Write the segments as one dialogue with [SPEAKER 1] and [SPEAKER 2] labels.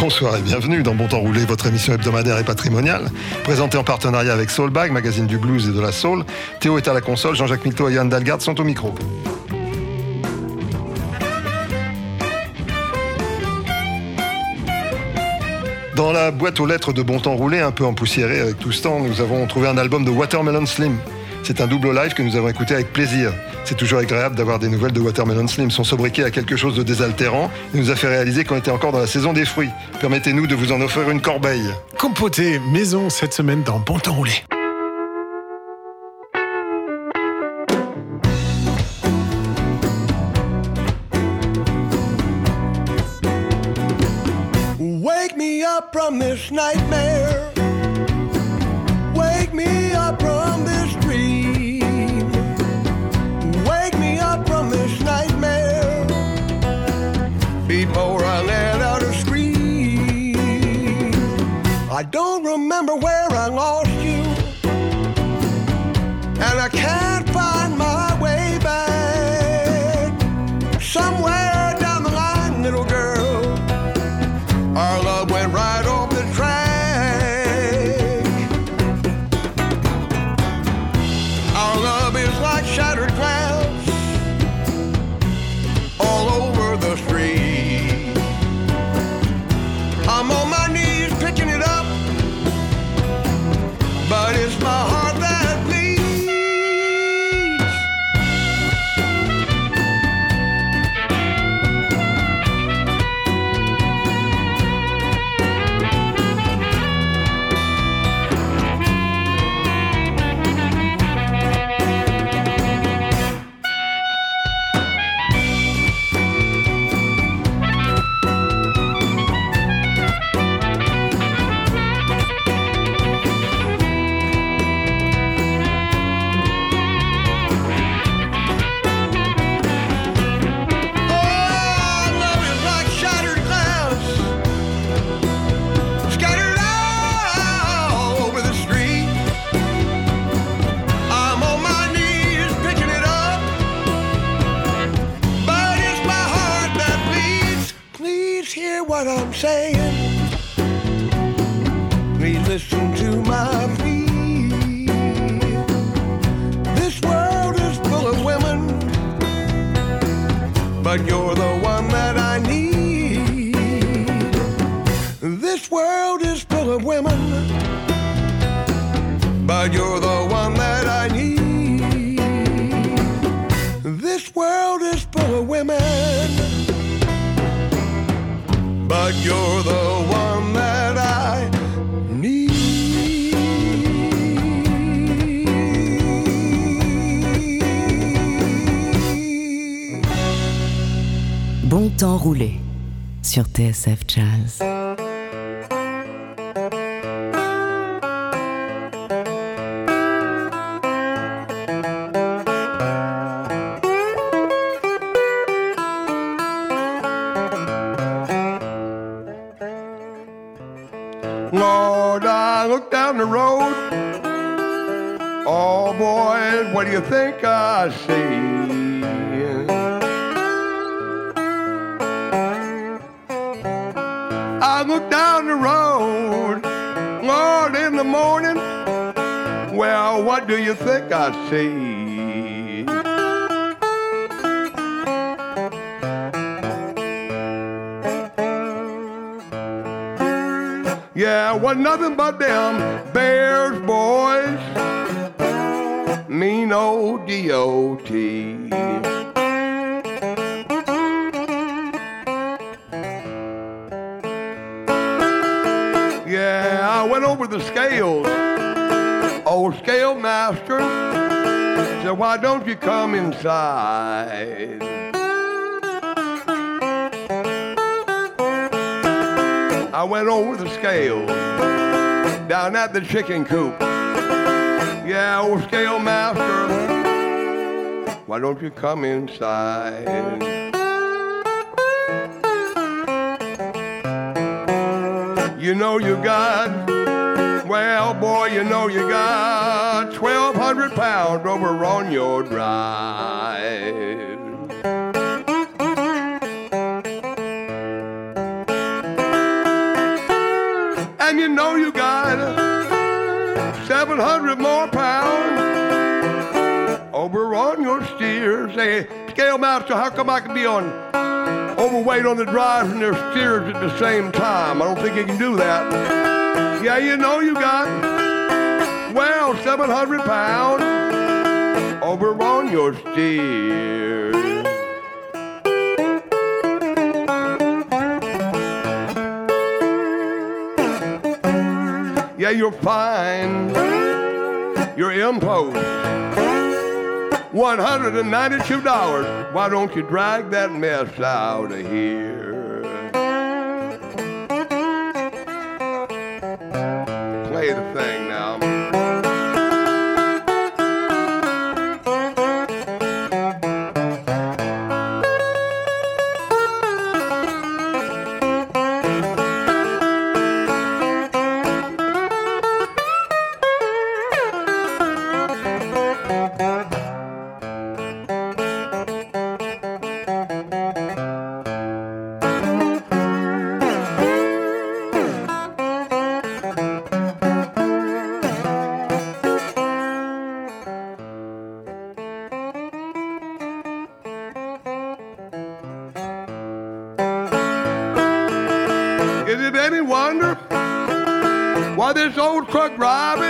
[SPEAKER 1] Bonsoir et bienvenue dans Bon Temps Roulé, votre émission hebdomadaire et patrimoniale, présentée en partenariat avec Soulbag, magazine du blues et de la soul. Théo est à la console, Jean-Jacques Milto et Yann Dalgard sont au micro. Dans la boîte aux lettres de Bon Temps Roulé, un peu empoussiérée avec tout ce temps, nous avons trouvé un album de Watermelon Slim. C'est un double live que nous avons écouté avec plaisir. C'est toujours agréable d'avoir des nouvelles de Watermelon Slim. Son sobriquet a quelque chose de désaltérant et nous a fait réaliser qu'on était encore dans la saison des fruits. Permettez-nous de vous en offrir une corbeille.
[SPEAKER 2] Compoté maison cette semaine dans Bon Temps Roulé.
[SPEAKER 3] Wake me up from this nightmare. Remember but you're the one that I need. This world is full of women, but you're the one that I need.
[SPEAKER 4] Bon temps roulé sur TSF Jazz.
[SPEAKER 3] I see? I look down the road, Lord, in the morning. Well, what do you think I see? Yeah, was nothing but I went over the scale down at the chicken coop. Yeah, old scale master, why don't you come inside? You know you got, well, boy, you know you got 1,200 pounds over on your drive. 700 more pounds over on your steers. Say, scale master, how come I can be on overweight on the drive and their steers at the same time? I don't think you can do that. Yeah, you know you got, well, 700 pounds over on your steers. Yeah, you're fine. Your impost. $192. Why don't you drag that mess out of here? Play the thing truck driving?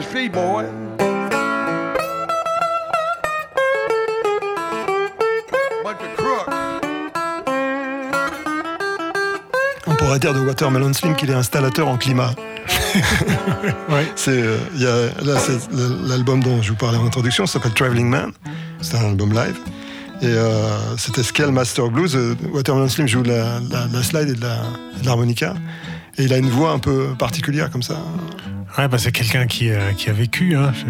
[SPEAKER 3] Jackson, Tennessee boy. Bunch of crooks.
[SPEAKER 1] On pourrait dire de Watermelon Slim qu'il est installateur en climat.
[SPEAKER 2] Ouais.
[SPEAKER 1] C'est, euh, il y a, là, c'est l'album dont je vous parlais en introduction, ça s'appelle Traveling Man. C'est un album live. Et euh, c'était Scale Master Blues. Euh, Watermelon Slim joue de la, la- la slide et de la- de l'harmonica. Et il a une voix un peu particulière comme ça.
[SPEAKER 2] Ouais, bah, c'est quelqu'un qui, euh, qui a vécu. Hein. Je,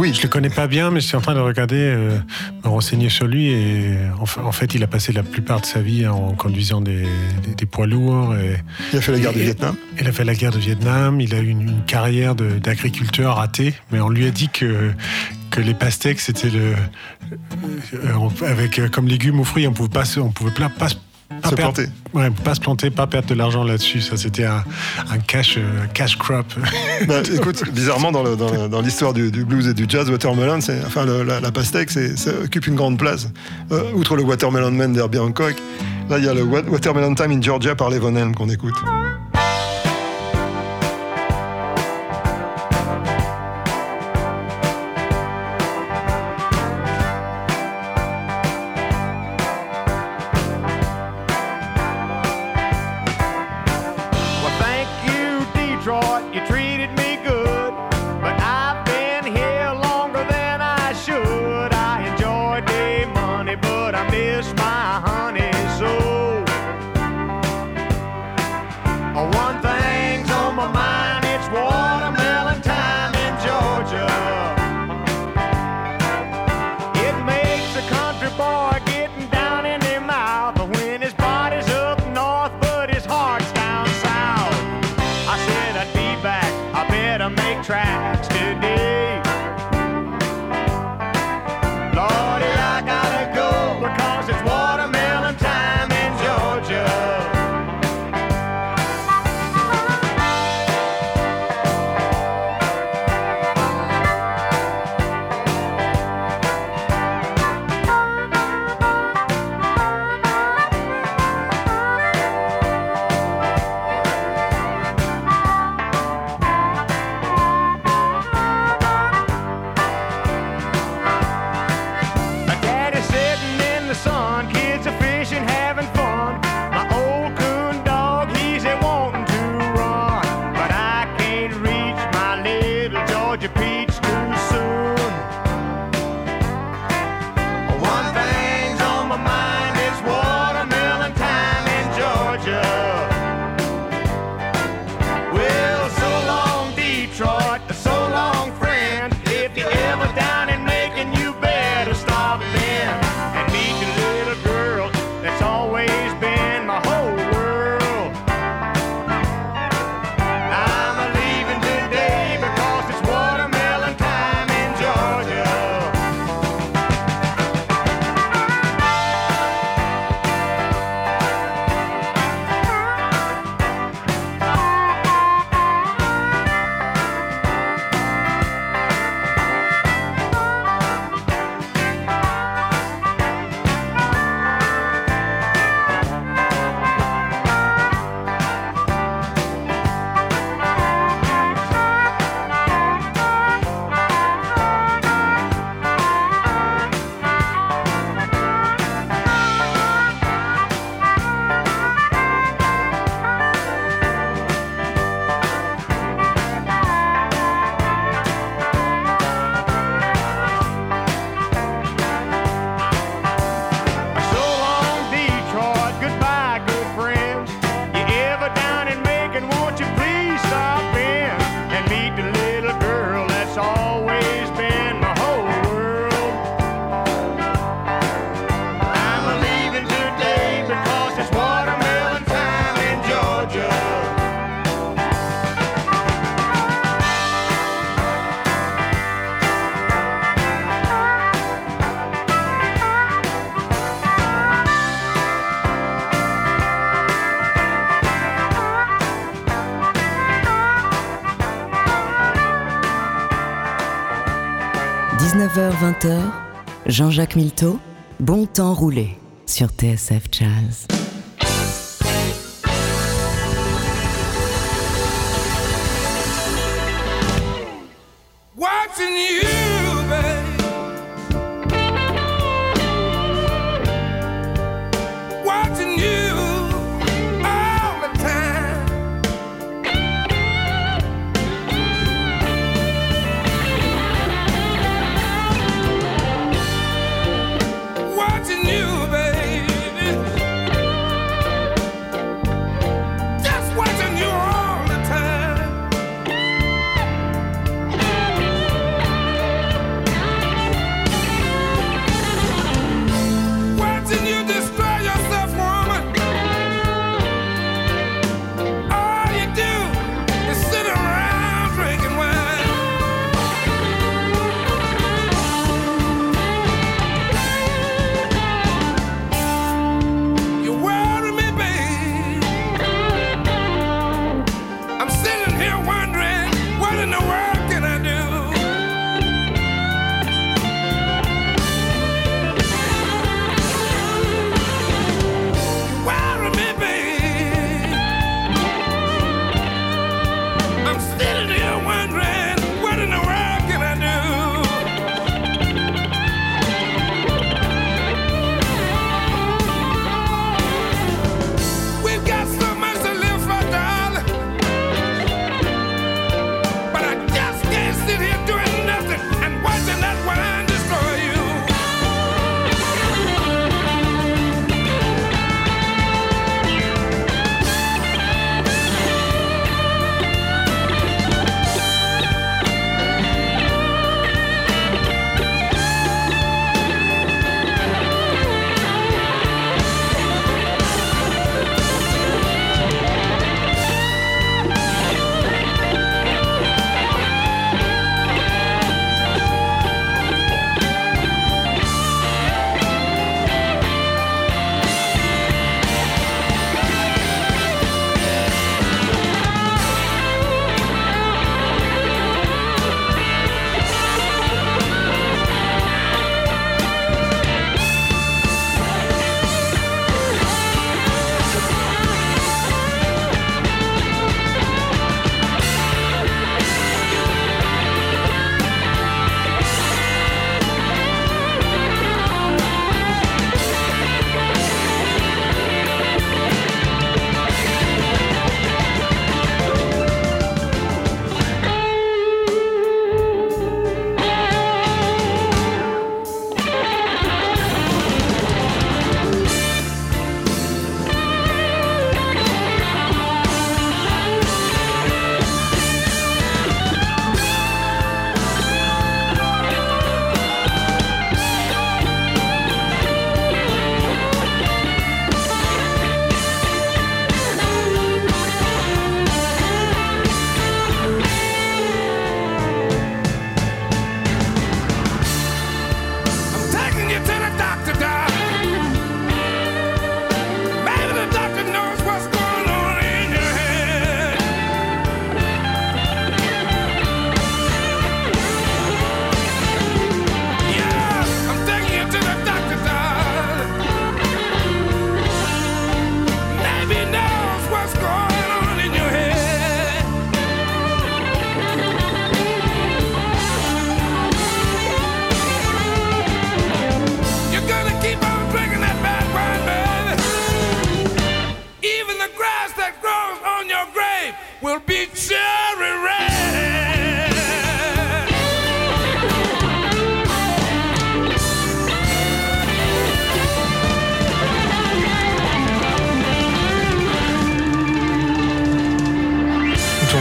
[SPEAKER 1] Oui.
[SPEAKER 2] je le connais pas bien, mais je suis en train de regarder, euh, me renseigner sur lui. Et en, fa- en fait, il a passé la plupart de sa vie en conduisant des, des- des poids lourds. Et,
[SPEAKER 1] Il a fait la guerre du
[SPEAKER 2] Et-
[SPEAKER 1] Vietnam.
[SPEAKER 2] il a fait la guerre de Vietnam. Il a eu une, une carrière d'agriculteur ratée, mais on lui a dit que que les pastèques c'était le euh, avec euh, comme légumes ou fruits on pouvait pas se- on pouvait pas, pas se- pas
[SPEAKER 1] Se
[SPEAKER 2] perdre-
[SPEAKER 1] planter.
[SPEAKER 2] ouais, pas se planter pas perdre de l'argent là-dessus ça c'était un, un cash euh, cash crop
[SPEAKER 1] Bah, écoute, bizarrement, dans, l'histoire du, du blues et du jazz, Watermelon, c'est, enfin, le- la, la pastèque, c'est, ça occupe une grande place. Euh, outre le Watermelon Man d'Herbie Hancock, là, il y a le Wa- Watermelon Time in Georgia par Levon Helm qu'on écoute.
[SPEAKER 5] Jean-Jacques Milteau, Bon temps roulé sur TSF Jazz.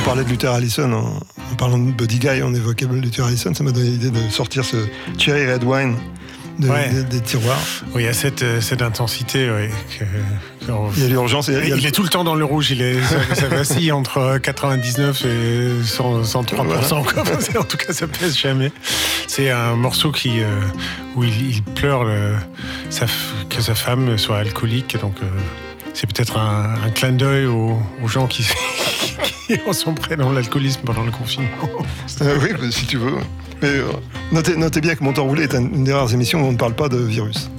[SPEAKER 1] Parlait de Luther Allison, en, en parlant de Buddy Guy, on évoquait Luther Allison, ça m'a donné l'idée de sortir ce Cherry Red Wine de-
[SPEAKER 2] Ouais.
[SPEAKER 1] des, des tiroirs.
[SPEAKER 2] Oui, il y a cette, euh, cette intensité. que-
[SPEAKER 1] Il y a l'urgence. et il
[SPEAKER 2] est tout le temps dans le rouge. Il est, ça, ça vacille entre 99 et 100, 103%. quoi. C'est- En tout cas, ça pèse jamais. C'est un morceau qui, euh, où il, il pleure le- sa f- que sa femme soit alcoolique. Donc, euh, c'est peut-être un, un clin d'œil aux, aux gens qui, et on sombrait dans l'alcoolisme pendant le confinement.
[SPEAKER 1] Euh, oui, bah, si tu veux. Mais euh, notez, notez bien que Mon temps roulé est un- une des rares émissions où on ne parle pas de virus.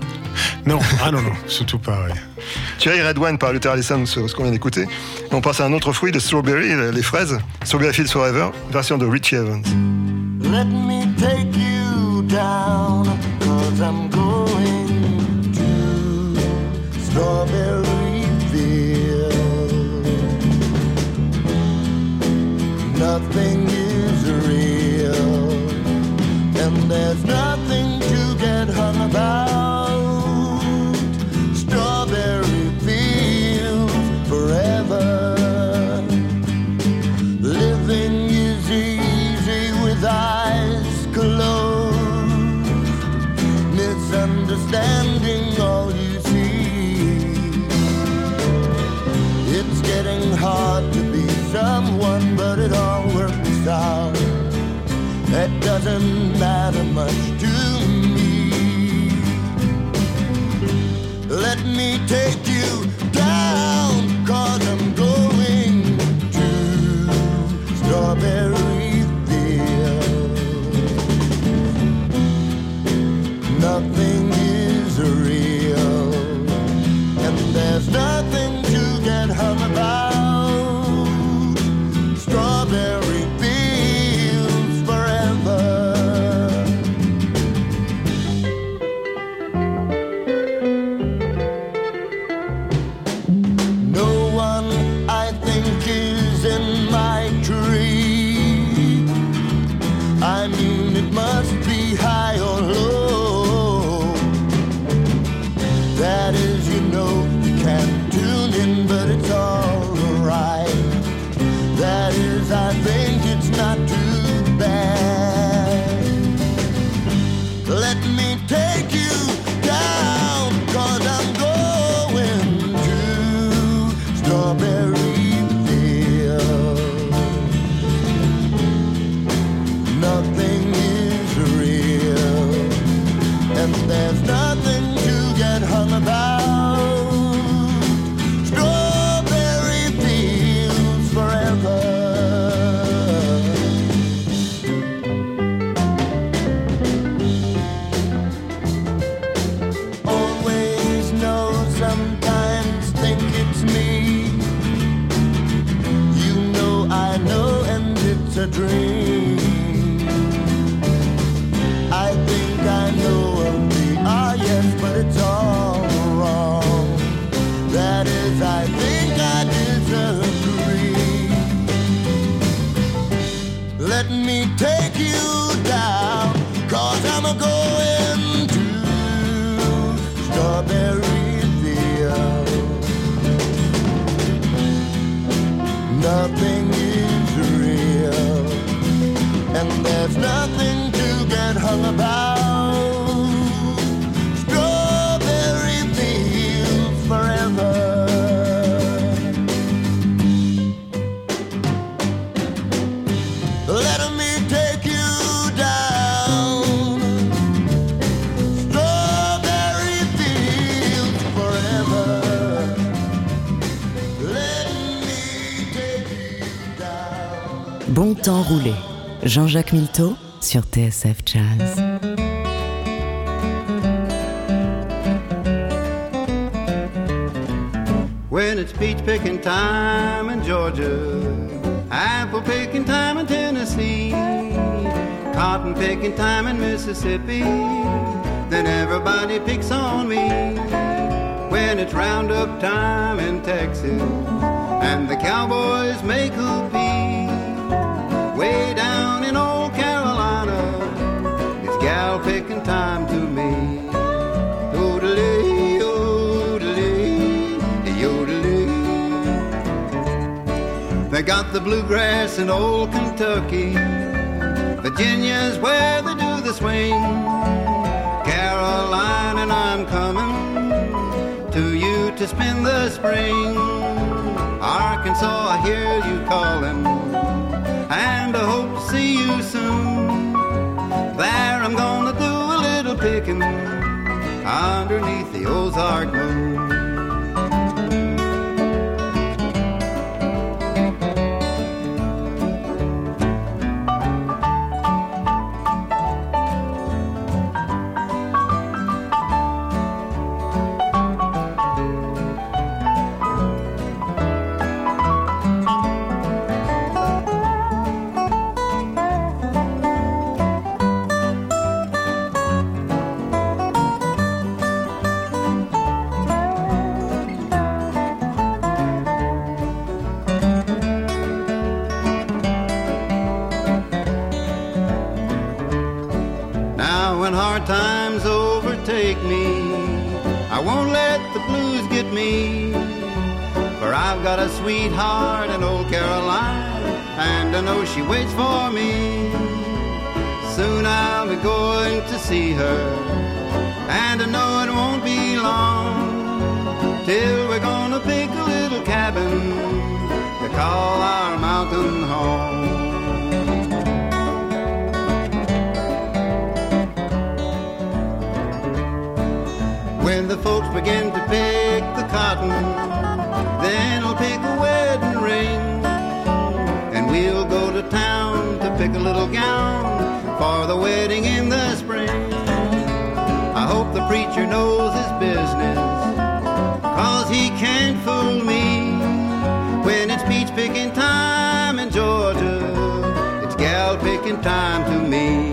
[SPEAKER 2] Non, ah non, non, surtout pas. ouais.
[SPEAKER 1] Cherry Red Wine par Luther Allison, ce, ce qu'on vient d'écouter. On passe à un autre fruit, le strawberry, les fraises. Strawberry Fields Forever, version de Richie Evans.
[SPEAKER 6] Let me take you down, cause I'm going to Strawberryville. Nothing is real, and there's nothing to get hung about. Much
[SPEAKER 5] Jean-Jacques Milteau sur TSF Jazz.
[SPEAKER 7] When it's peach picking time in Georgia, apple picking time in Tennessee, cotton picking time in Mississippi, then everybody picks on me. When it's roundup time in Texas, and the cowboys make hoopee, way down in old Carolina, it's gal picking time to me. They got the bluegrass in old Kentucky. Virginia's where they do the swing. Carolina, and I'm coming to you to spend the spring. Arkansas, I hear you calling, and I hope to see you soon. There I'm gonna do a little picking underneath the Ozark moon. when hard times overtake me. I won't let the blues get me, for I've got a sweetheart in old Caroline, and I know she waits for me. Soon I'll be going to see her, and I know it won't be long till we're gonna pick a little cabin to call our mountain home. When the folks begin to pick the cotton, then I'll pick a wedding ring. And we'll go to town to pick a little gown for the wedding in the spring. I hope the preacher knows his business, cause he can't fool me. When it's peach picking time in Georgia, it's gal picking time to me.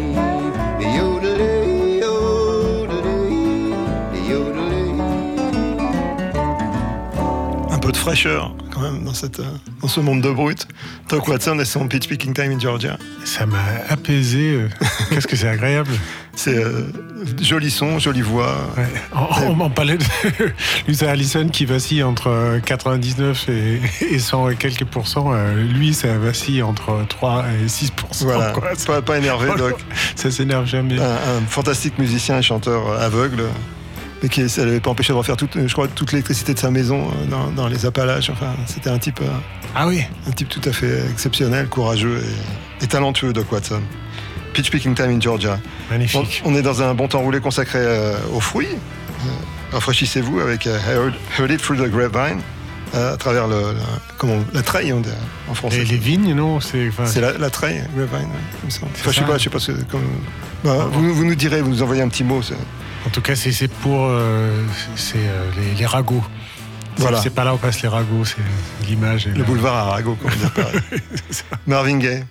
[SPEAKER 1] Fraîcheur quand même dans, cette, euh, dans ce monde de brut. Doc Watson et son Pitch Picking Time in Georgia.
[SPEAKER 2] Ça m'a apaisé. euh. Qu'est-ce que c'est agréable.
[SPEAKER 1] C'est euh, joli son, jolie voix.
[SPEAKER 2] Ouais. On, on m'en parlait de Luther Allison qui vacille entre 99 et, et 100 et quelques pourcents. Lui, ça vacille entre 3 et 6
[SPEAKER 1] Voilà,
[SPEAKER 2] quoi. Ça-
[SPEAKER 1] pas, pas énervé, Doc.
[SPEAKER 2] Ça s'énerve jamais.
[SPEAKER 1] Un, un fantastique musicien et chanteur aveugle, mais qui ça l'avait pas empêché de refaire toute, je crois, toute l'électricité de sa maison euh, dans, dans les Appalaches. Enfin, c'était un type, euh,
[SPEAKER 2] Ah oui.
[SPEAKER 1] un type tout à fait exceptionnel, courageux et, et talentueux, Doc Watson. Pitch Picking Time in Georgia.
[SPEAKER 2] Magnifique.
[SPEAKER 1] on est dans un bon temps roulé consacré euh, aux fruits. Euh, rafraîchissez-vous avec euh, Heard, Heard It Through the Grapevine, à travers le, la, comment, la treille on dit, en français.
[SPEAKER 2] Les, les vignes, non C'est enfin,
[SPEAKER 1] la, la treille, Grapevine, ouais, comme ça. Enfin, je sais pas, je sais pas, ce- comme, bah, vous, vous nous direz, vous nous envoyez un petit mot.
[SPEAKER 2] En tout cas, c'est pour euh, c'est euh, les, les ragots. C'est-
[SPEAKER 1] Voilà.
[SPEAKER 2] C'est pas là où passent les ragots, c'est l'image.
[SPEAKER 1] Le
[SPEAKER 2] là.
[SPEAKER 1] boulevard Arago, comme on dit à. Marvin Gaye.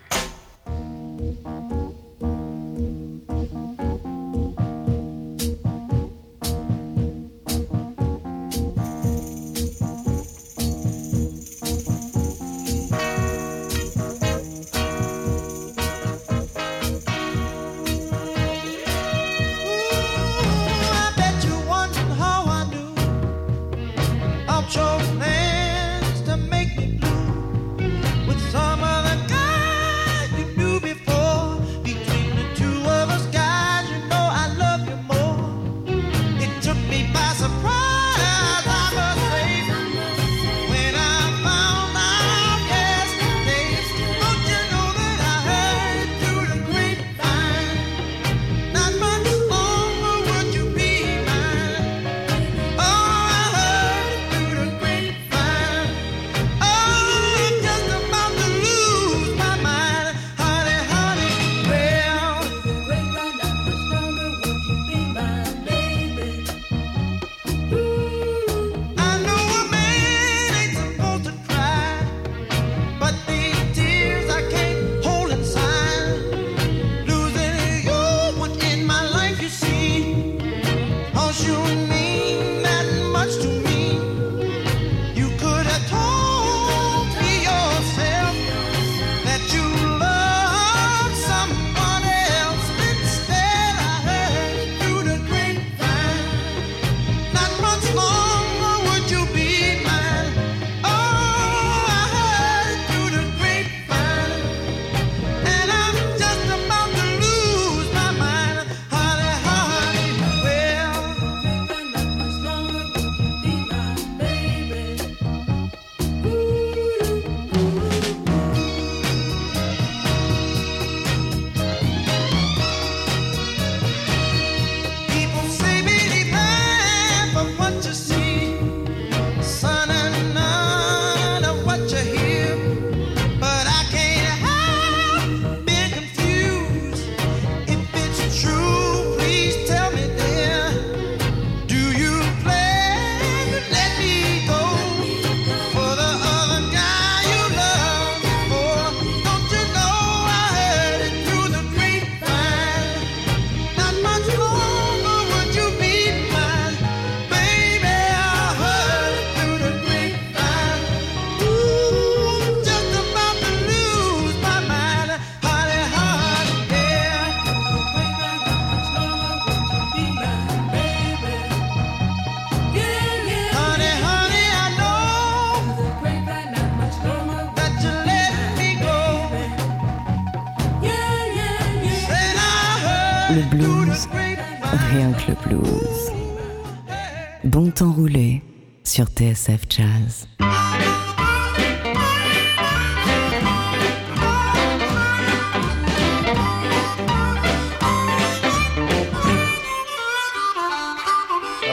[SPEAKER 5] TSF Jazz.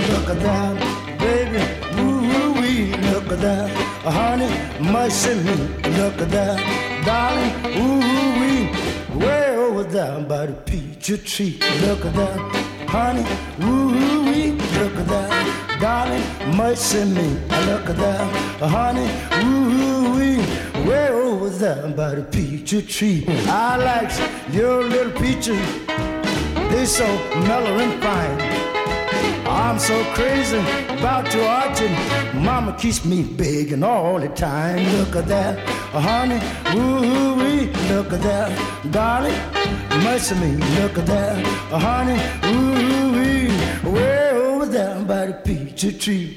[SPEAKER 8] Look at that, baby, woo wee. Look at that, honey, mercy me. Look at that, darling, woo wee. Way over there by the peach tree. Look at that, honey, woo wee. Mercy me. Look at that, honey, woo wee. Way over there by the peach tree. I like your little peaches. They so mellow and fine. I'm so crazy about your arching. Mama keeps me begging all the time. Look at that, honey, woo wee. Look at that, darling, mercy me. Look at that, honey, woo wee. Way there by the peach tree.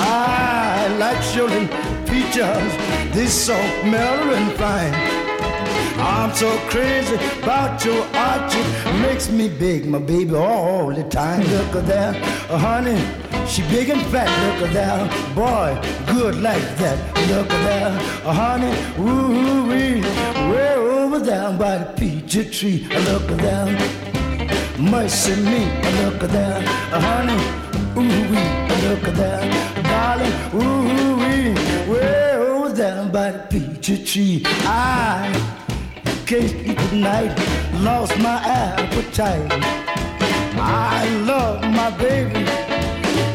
[SPEAKER 8] I like children peaches, this so mellow and fine. I'm so crazy about your archie, makes me big, my baby, all the time. Look at that, uh, honey, she big and fat. Look at that, boy, good like that. Look at that, uh, honey, woo wee, way over there by the peach tree. Uh, look at that, mercy me. Look at that, honey, ooh wee. Look at that, darling, ooh wee, way over there by the peach tree. I can't eat tonight, lost my appetite. I love my baby.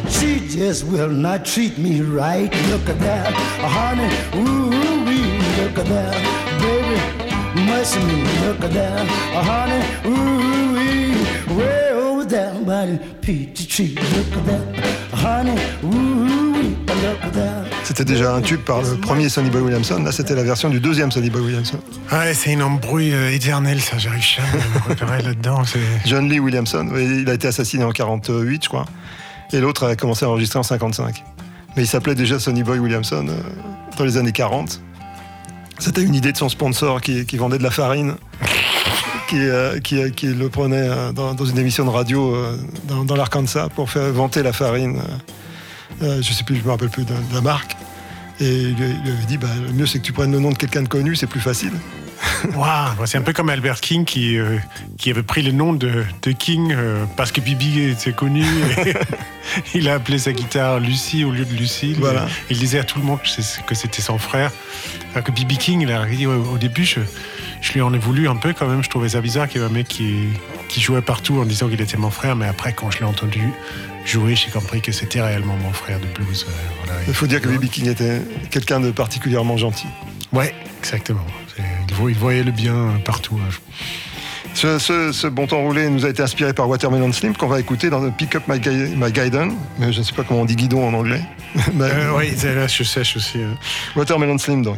[SPEAKER 8] She just will not treat me right. Look at that, honey, ooh wee. Look at that, baby, mercy me. Look at that, honey, ooh wee. Way over there by the peach tree. Look at that, honey, ooh
[SPEAKER 1] C'était déjà un tube par le premier Sonny Boy Williamson. Là, c'était la version du deuxième Sonny Boy Williamson.
[SPEAKER 2] Ouais, c'est une embrouille euh, éternelle, ça. J'arrive jamais à me repérer là-dedans.
[SPEAKER 1] John Lee Williamson, il a été assassiné en 48, je crois. Et l'autre a commencé à enregistrer en 55. Mais il s'appelait déjà Sonny Boy Williamson euh, dans les années 40. C'était une idée de son sponsor qui, qui vendait de la farine, qui, euh, qui, qui le prenait euh, dans, dans une émission de radio euh, dans, dans l'Arkansas pour faire vanter la farine. Euh, je sais plus, je me rappelle plus de, de la marque. Et il lui, avait dit, bah, le mieux c'est que tu prennes le nom de quelqu'un de connu, c'est plus facile.
[SPEAKER 2] Waouh, c'est un peu comme Albert King qui, euh, qui avait pris le nom de, de King euh, parce que Bibi était connu. et il a appelé sa guitare Lucie au lieu de Lucille.
[SPEAKER 1] Voilà.
[SPEAKER 2] Il disait à tout le monde que c'était son frère. Alors que Bibi King, il a dit ouais, au début, je, je lui en ai voulu un peu quand même. Je trouvais ça bizarre qu'il y ait un mec qui, qui jouait partout en disant qu'il était mon frère. Mais après, quand je l'ai entendu jouer, j'ai compris que c'était réellement mon frère de blues. euh, voilà.
[SPEAKER 1] Il faut dire que B.B. King était quelqu'un de particulièrement gentil.
[SPEAKER 2] Ouais, exactement. Il vo- il voyait le bien partout. hein.
[SPEAKER 1] Ce, ce- ce bon temps roulé nous a été inspiré par Watermelon Slim qu'on va écouter dans Pick Up My, Gui- My Guidon. Mais je ne sais pas comment on dit guidon en anglais.
[SPEAKER 2] Euh, oui, c'est- là, je sèche aussi.
[SPEAKER 1] Watermelon Slim donc.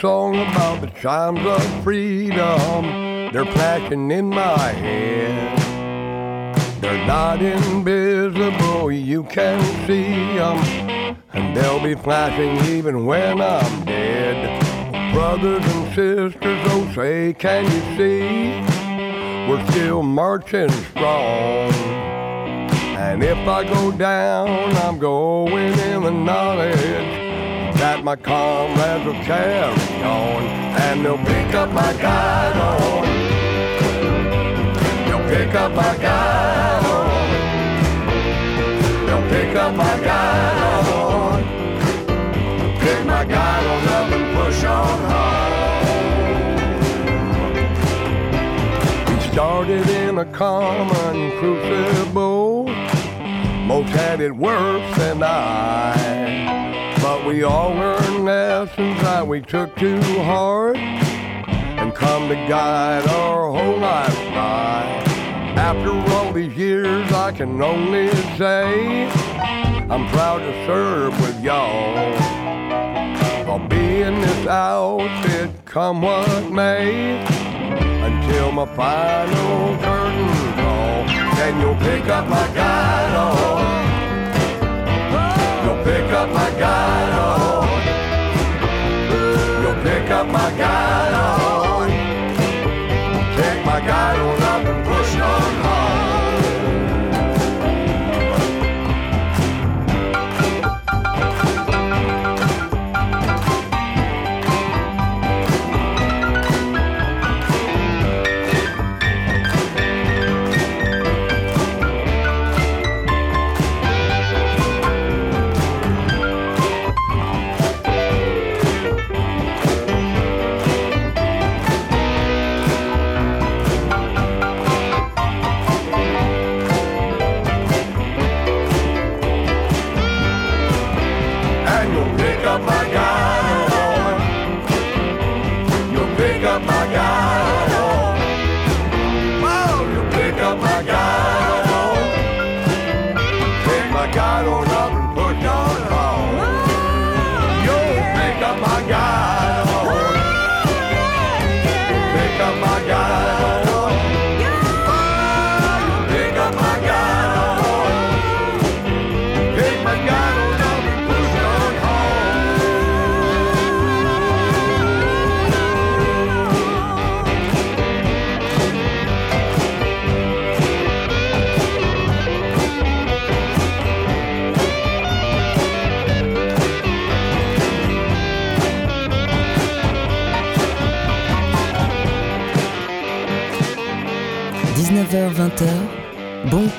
[SPEAKER 3] Song about the chimes of freedom. They're flashing in my head. They're not invisible, you can see them. And they'll be flashing even when I'm dead. Brothers and sisters, oh say, can you see? We're still marching strong. And if I go down, I'm going in the knowledge that my comrades will carry on, and they'll pick up my guidon. They'll pick up my guide on. They'll pick up my guidon. Pick my guidon up and push on home. We started in a common crucible. Most had it worse than I. We all learned lessons that we took too hard and come to guide our whole life by. After all these years, I can only say I'm proud to serve with y'all. I'll be in this outfit come what may until my final curtain call. Then you'll pick up my guidon. Up my. You'll pick up my on.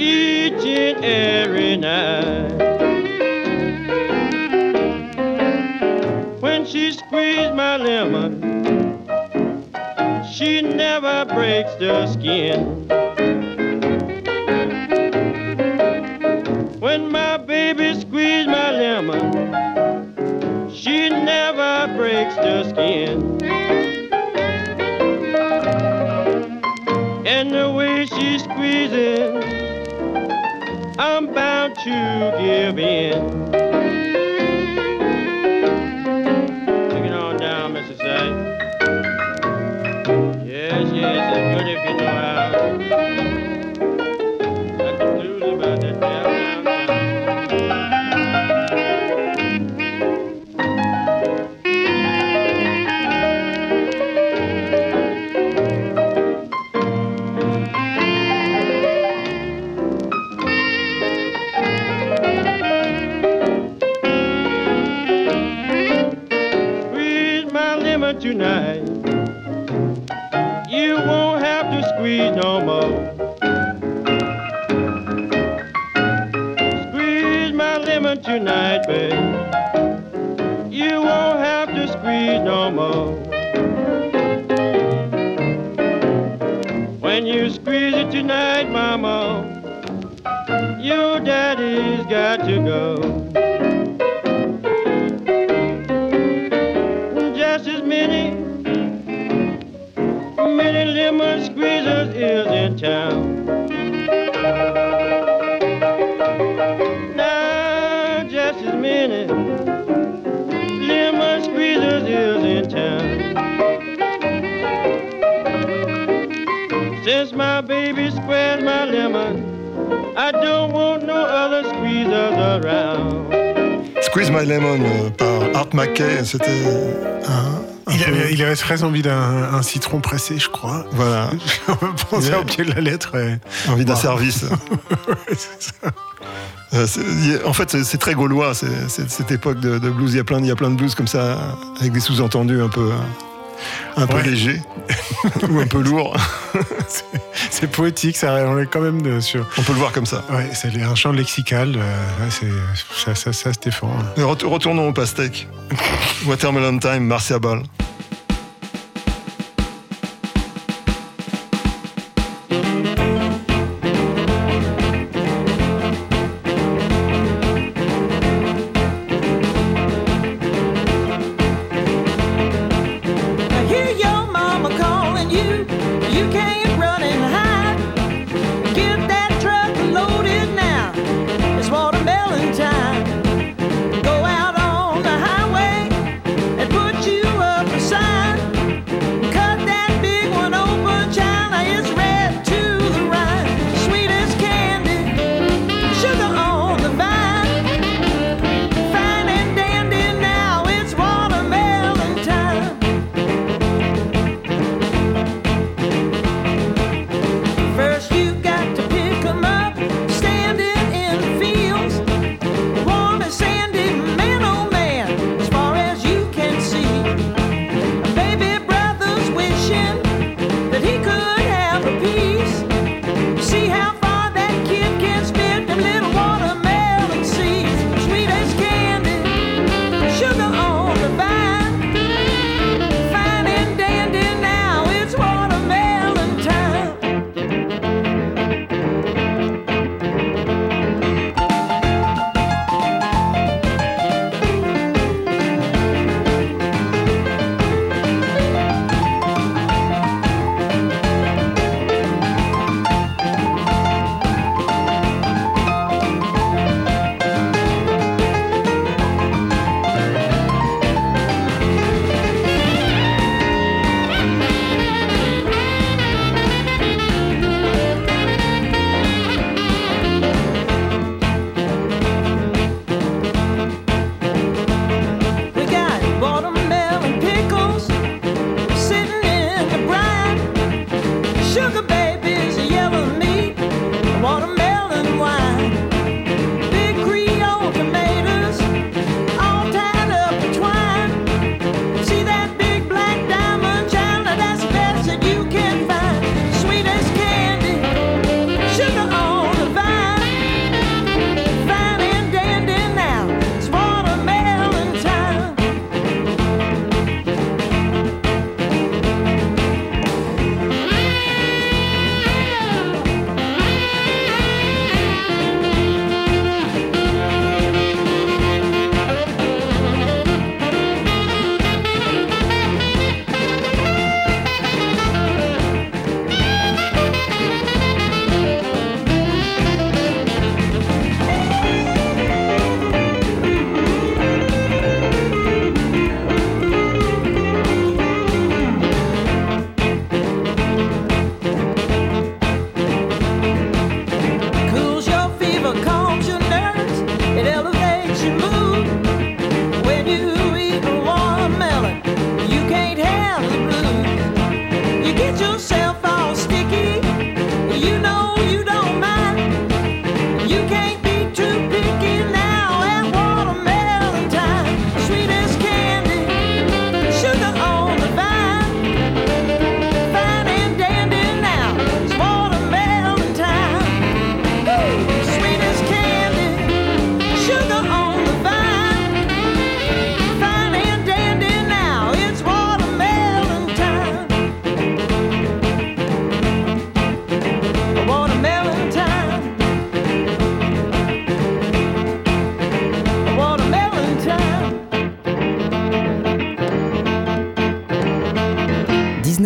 [SPEAKER 9] Each and every night. When she squeezed my lemon, she never breaks the skin. When my baby squeezed my lemon, she never breaks the skin. To give in. Many, many lemon squeezers is in town. Now, just as many lemon squeezers is in town. Since my baby squares my lemon, I don't want no other squeezers around.
[SPEAKER 1] Squeeze My Lemon euh, par Art Mackay, c'était un,
[SPEAKER 2] il, avait très envie d'un citron pressé, je crois.
[SPEAKER 10] Voilà.
[SPEAKER 2] On peut penser au pied de la lettre.
[SPEAKER 10] Envie d'un
[SPEAKER 2] bah.
[SPEAKER 10] service. ouais, euh, en fait, c'est très gaulois, c cette époque de, blues. Il y, a plein, il y a plein de blues comme ça, avec des sous-entendus un peu, un peu
[SPEAKER 2] ouais.
[SPEAKER 10] légers ou un peu lourds
[SPEAKER 2] c'est poétique, ça, on est quand même de, sur.
[SPEAKER 10] On peut le voir comme ça.
[SPEAKER 2] Ouais, c'est un champ lexical. Euh, c'est, ça, ça, ça,
[SPEAKER 10] Retournons au pastèque. Watermelon Time, Marcia Ball.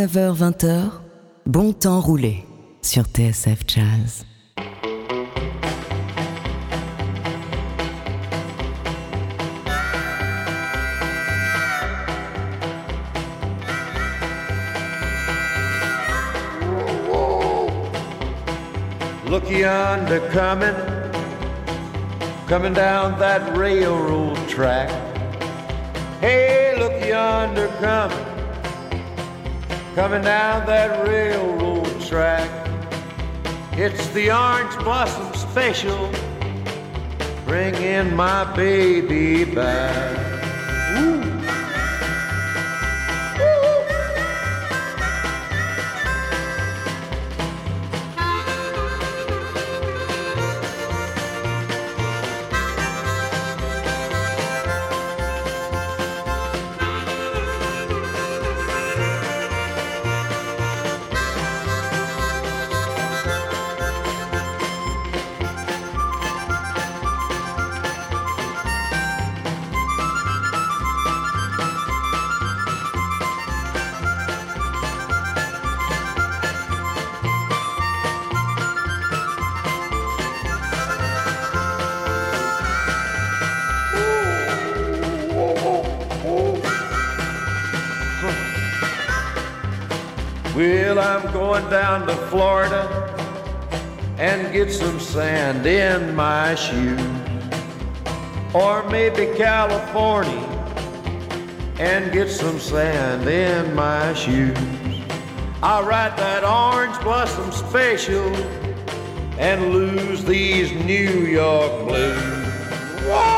[SPEAKER 4] 19h-20h, bon temps roulé sur TSF Jazz.
[SPEAKER 11] Look yonder coming, coming down that railroad track. Hey, look yonder coming. Coming down that railroad track. It's the orange blossom special, bringing my baby back. Well, I'm going down to Florida and get some sand in my shoes. Or maybe California and get some sand in my shoes. I'll write that orange blossom special and lose these New York blues. Whoa.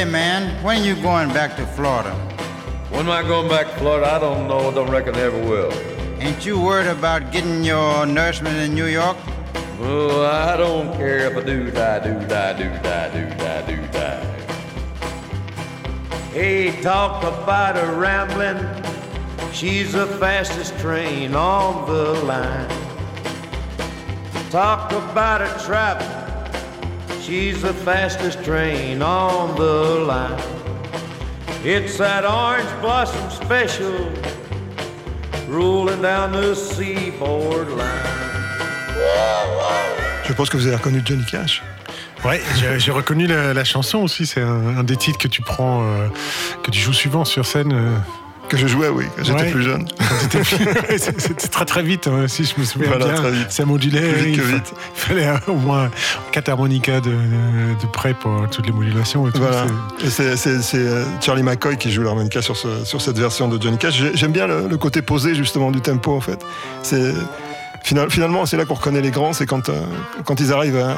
[SPEAKER 7] Say, man, when you going back to Florida?
[SPEAKER 11] When am I going back to Florida? I don't know. Don't reckon I ever will.
[SPEAKER 7] Ain't you worried about getting your nourishment in New York?
[SPEAKER 11] Oh, I don't care if I do die, do die, do die, do die, do die. Hey, talk about a rambling. She's the fastest train on the line. Talk about a travel. She's the fastest train on the line. It's that orange blossom special rolling down the seaboard line.
[SPEAKER 1] Je pense que vous avez reconnu Johnny Cash.
[SPEAKER 2] Ouais, j'ai reconnu la, la chanson aussi. C'est un, un des titres que tu prends, euh, que tu joues souvent sur scène. euh.
[SPEAKER 1] Que je jouais, oui, quand j'étais
[SPEAKER 2] Ouais.
[SPEAKER 1] plus jeune.
[SPEAKER 2] C'était très très vite, hein, si je me souviens
[SPEAKER 1] Voilà,
[SPEAKER 2] bien.
[SPEAKER 1] très vite.
[SPEAKER 2] Ça modulait.
[SPEAKER 1] Plus vite
[SPEAKER 2] il
[SPEAKER 1] que vite.
[SPEAKER 2] Fallait euh, au moins 4 harmonicas de, de près pour toutes les modulations et tout.
[SPEAKER 1] Voilà.
[SPEAKER 2] C'est-
[SPEAKER 1] euh, Charlie McCoy qui joue l'harmonica sur, ce- sur cette version de Johnny Cash. J'ai- J'aime bien le, le côté posé justement du tempo en fait. Finalement c'est là qu'on reconnaît les grands, c'est quand euh, quand ils arrivent à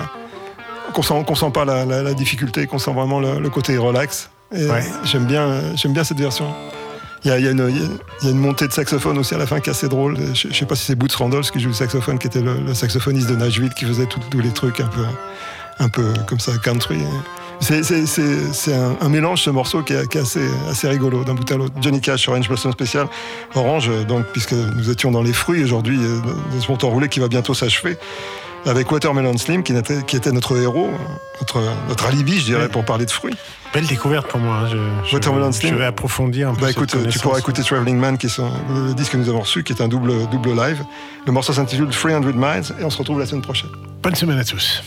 [SPEAKER 1] qu'on sent qu'on sent pas la, la- la difficulté, qu'on sent vraiment le, le côté relax.
[SPEAKER 2] Ouais.
[SPEAKER 1] j'aime bien euh, j'aime bien cette version. Il y, y y a- une montée de saxophone aussi à la fin qui est assez drôle. Je, je sais pas si c'est Boots Randolph qui joue le saxophone, qui était le, saxophoniste de Nashville, qui faisait tous les trucs un peu, un peu comme ça, country. C'est, un, un mélange, ce morceau, qui est, assez, assez rigolo d'un bout à l'autre. Johnny Cash, Orange Blossom Special, Orange, donc, puisque nous étions dans les fruits aujourd'hui, euh, dans ce montant roulé qui va bientôt s'achever, avec Watermelon Slim, qui était, qui était notre héros, notre, notre alibi, je dirais, pour parler de fruits.
[SPEAKER 2] Belle découverte pour moi. Je, je-
[SPEAKER 1] Watermelon
[SPEAKER 2] je
[SPEAKER 1] Slim.
[SPEAKER 2] vais approfondir un peu.
[SPEAKER 1] Bah
[SPEAKER 2] cette
[SPEAKER 1] écoute, tu
[SPEAKER 2] connaissance.
[SPEAKER 1] pourras écouter Traveling Man, qui est son- le disque que nous avons reçu, qui est un double, double live. Le morceau s'intitule 300 Miles, et on se retrouve la semaine prochaine.
[SPEAKER 2] Bonne semaine à tous.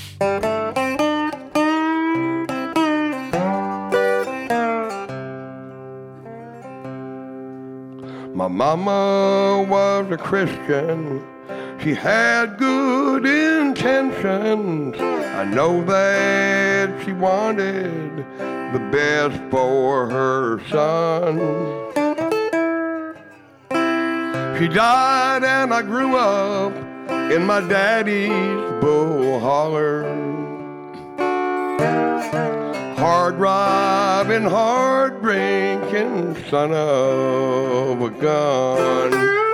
[SPEAKER 3] My mama was a Christian. She had good intentions. I know that she wanted the best for her son. She died and I grew up in my daddy's bull holler. Hard robbing, hard drinking son of a gun.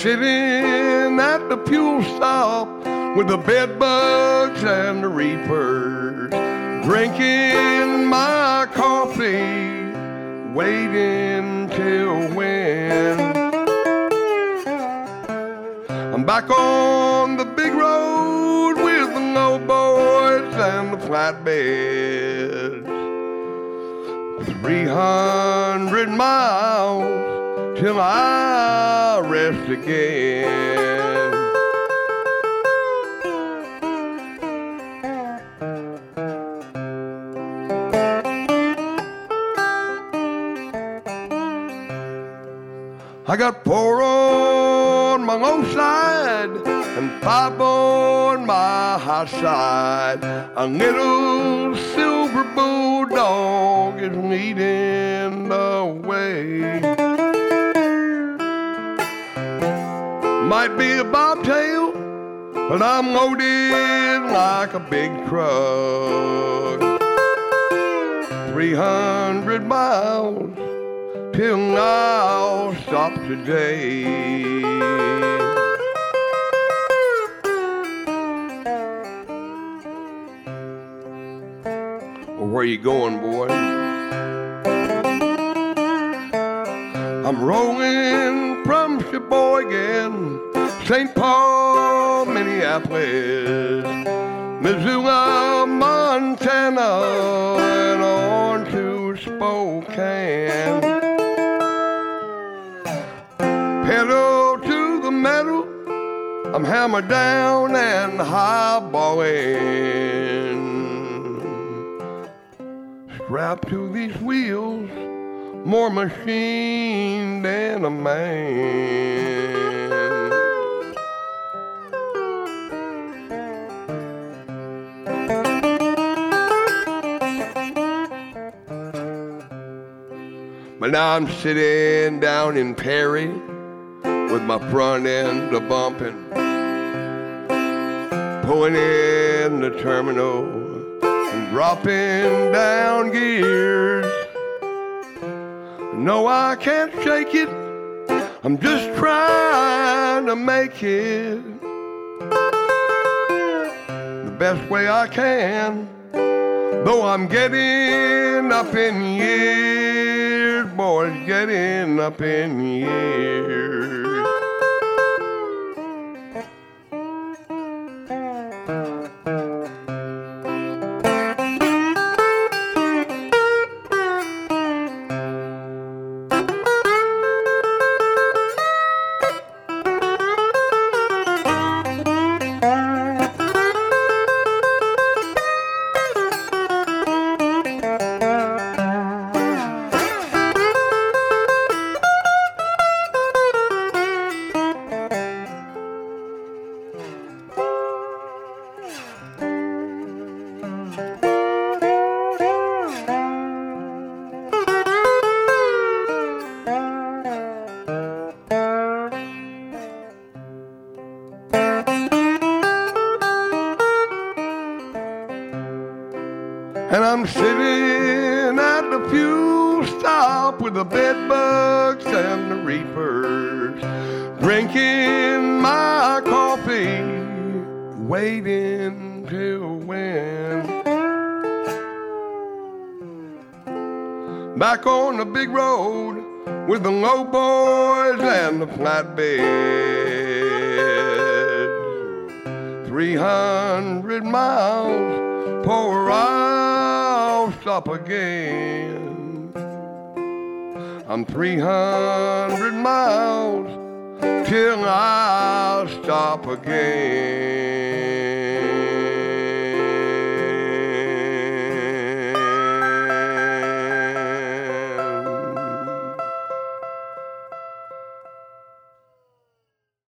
[SPEAKER 3] Sitting at the fuel stop with the bed bugs and the reapers, drinking my coffee, waiting till when. I'm back on the big road with the no boys and the flatbeds. 300 miles till I rest again. I got four on my low side and five on my high side. A little silver bulldog is leading the way. Might be a bobtail, but I'm loaded like a big truck. 300 miles till I'll stop today. Where you going, boy? I'm rolling St. Paul, Minneapolis, Missoula, Montana, and on to Spokane. Pedal to the metal, I'm hammered down and highballing. Strapped to these wheels, more machine than a man. Now I'm sitting down in Perry with my front end a bumping, pulling in the terminal and dropping down gears. No, I can't shake it. I'm just trying to make it the best way I can. Though I'm getting up in years, boys, getting up in years.